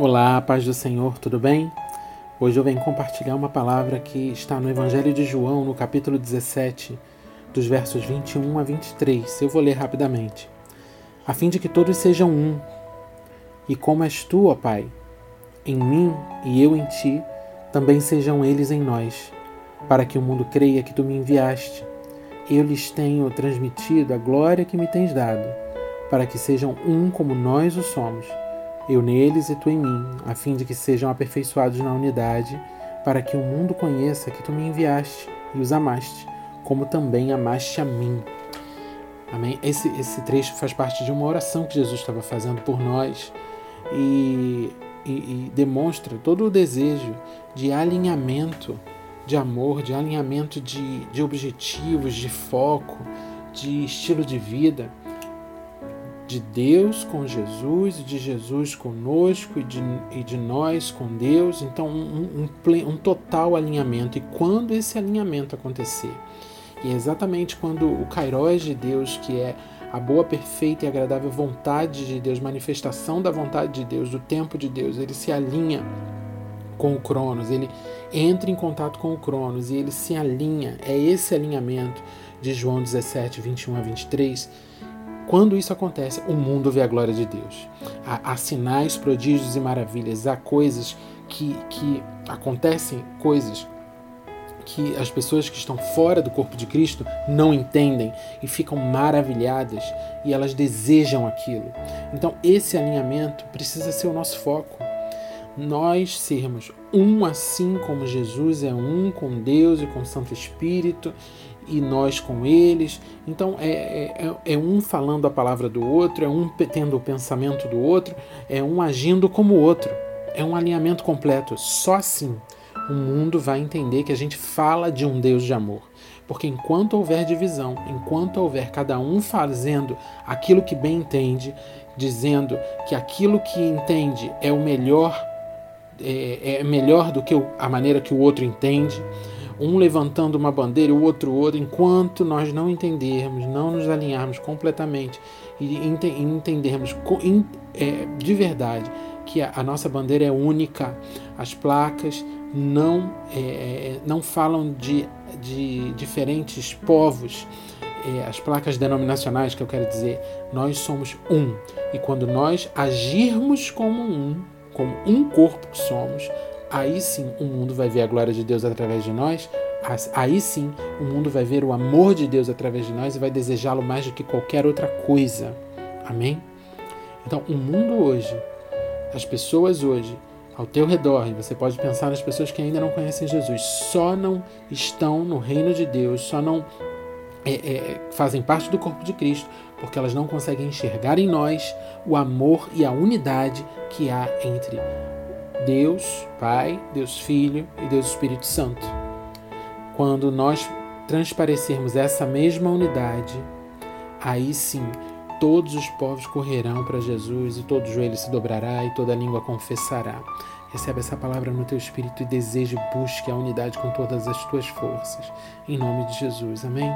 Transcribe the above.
Olá, paz do Senhor, tudo bem? Hoje eu venho compartilhar uma palavra que está no Evangelho de João, no capítulo 17, dos versos 21 a 23. Eu vou ler rapidamente. A fim de que todos sejam um, e como és tu, ó Pai, em mim e eu em ti, também sejam eles em nós, para que o mundo creia que tu me enviaste. Eu lhes tenho transmitido a glória que me tens dado, para que sejam um como nós o somos eu neles e tu em mim, a fim de que sejam aperfeiçoados na unidade, para que o mundo conheça que tu me enviaste e os amaste, como também amaste a mim. Amém? Esse, esse trecho faz parte de uma oração que Jesus estava fazendo por nós e, e, e demonstra todo o desejo de alinhamento de amor, de alinhamento de, de objetivos, de foco, de estilo de vida de Deus com Jesus, de Jesus conosco e de, e de nós com Deus. Então, um, um, um total alinhamento. E quando esse alinhamento acontecer, e é exatamente quando o Kairos de Deus, que é a boa, perfeita e agradável vontade de Deus, manifestação da vontade de Deus, do tempo de Deus, ele se alinha com o Cronos, ele entra em contato com o Cronos e ele se alinha. É esse alinhamento de João 17, 21 a 23 quando isso acontece, o mundo vê a glória de Deus. Há, há sinais, prodígios e maravilhas, há coisas que, que acontecem, coisas que as pessoas que estão fora do corpo de Cristo não entendem e ficam maravilhadas e elas desejam aquilo. Então, esse alinhamento precisa ser o nosso foco. Nós sermos um assim como Jesus é um com Deus e com o Santo Espírito e nós com eles. Então é, é, é, é, um falando a palavra do outro, é um tendo o pensamento do outro, é um agindo como o outro. É um alinhamento completo. Só assim o mundo vai entender que a gente fala de um Deus de amor. Porque enquanto houver divisão, enquanto houver cada um fazendo aquilo que bem entende, dizendo que aquilo que entende é o melhor, é, é melhor do que a maneira que o outro entende, um levantando uma bandeira e o outro outro, enquanto nós não entendermos, não nos alinharmos completamente e entendermos é, de verdade que a, nossa bandeira é única, as placas não, é, é, não falam de, de diferentes povos, é, as placas denominacionais que eu quero dizer, nós somos um. E quando nós agirmos como um, como um corpo que somos, aí sim o mundo vai ver a glória de Deus através de nós, aí sim o mundo vai ver o amor de Deus através de nós e vai desejá-lo mais do que qualquer outra coisa. Amém? Então, o mundo hoje, as pessoas hoje, ao teu redor, e você pode pensar nas pessoas que ainda não conhecem Jesus, só não estão no reino de Deus, só não é, é, fazem parte do corpo de Cristo, porque elas não conseguem enxergar em nós o amor e a unidade que há entre Deus Pai, Deus Filho e Deus Espírito Santo. Quando nós transparecermos essa mesma unidade, aí sim todos os povos correrão para Jesus e todo joelho se dobrará e toda língua confessará. Recebe essa palavra no teu espírito e deseje busque a unidade com todas as tuas forças. Em nome de Jesus. Amém?